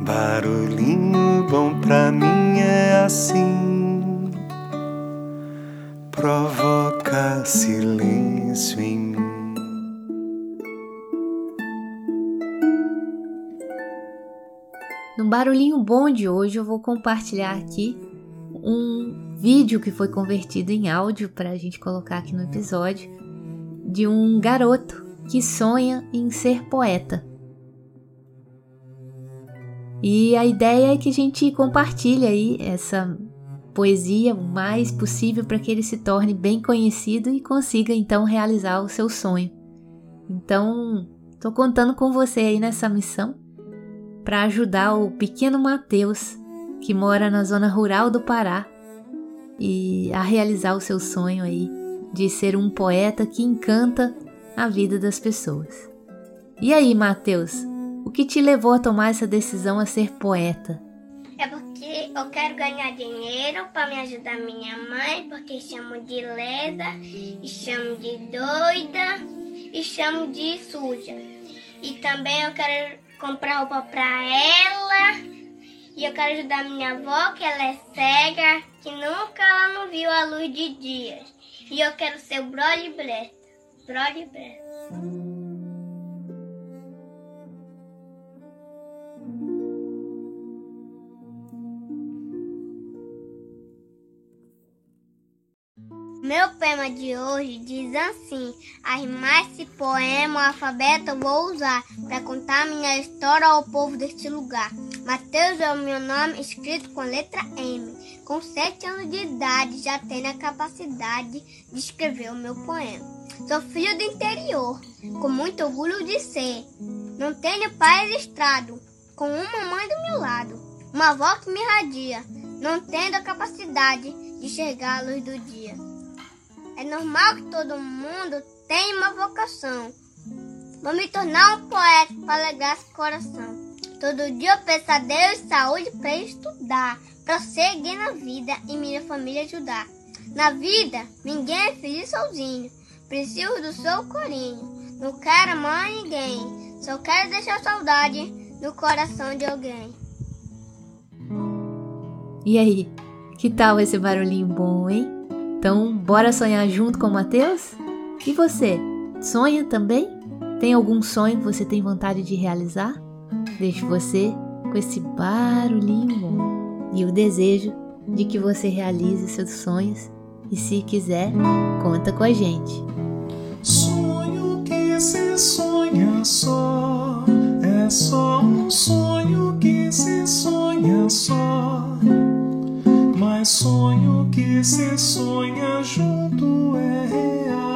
Barulhinho bom pra mim é assim, provoca silêncio em mim. No barulhinho bom de hoje eu vou compartilhar aqui um vídeo que foi convertido em áudio para a gente colocar aqui no episódio de um garoto que sonha em ser poeta. E a ideia é que a gente compartilhe aí essa poesia o mais possível para que ele se torne bem conhecido e consiga então realizar o seu sonho. Então, estou contando com você aí nessa missão para ajudar o pequeno Mateus, que mora na zona rural do Pará, e a realizar o seu sonho aí de ser um poeta que encanta a vida das pessoas. E aí, Mateus, o que te levou a tomar essa decisão a ser poeta? É porque eu quero ganhar dinheiro para me ajudar minha mãe, porque chamo de lesa, e chamo de doida, e chamo de suja. E também eu quero comprar roupa pra ela. E eu quero ajudar minha avó, que ela é cega, que nunca ela não viu a luz de dias. E eu quero ser o Brody Bresta. Brody Bresta. Meu poema de hoje diz assim: As mais poema, o alfabeto vou usar para contar minha história ao povo deste lugar. Mateus é o meu nome, escrito com letra M. Com sete anos de idade, já tenho a capacidade de escrever o meu poema. Sou filho do interior, com muito orgulho de ser. Não tenho pai registrado, com uma mãe do meu lado, uma avó que me radia, não tendo a capacidade de enxergar a luz do dia. É normal que todo mundo tenha uma vocação. Vou me tornar um poeta para alegrar esse coração. Todo dia eu peço a Deus saúde para estudar, para seguir na vida e minha família ajudar. Na vida, ninguém é feliz sozinho. Preciso do seu corinho. Não quero amar ninguém. Só quero deixar saudade no coração de alguém. E aí, que tal esse barulhinho bom, hein? Então, bora sonhar junto com o Matheus? E você, sonha também? Tem algum sonho que você tem vontade de realizar? Deixo você com esse barulhinho e o desejo de que você realize seus sonhos e se quiser, conta com a gente. Sonho que se sonha só, é só sonho que se sonha junto é real.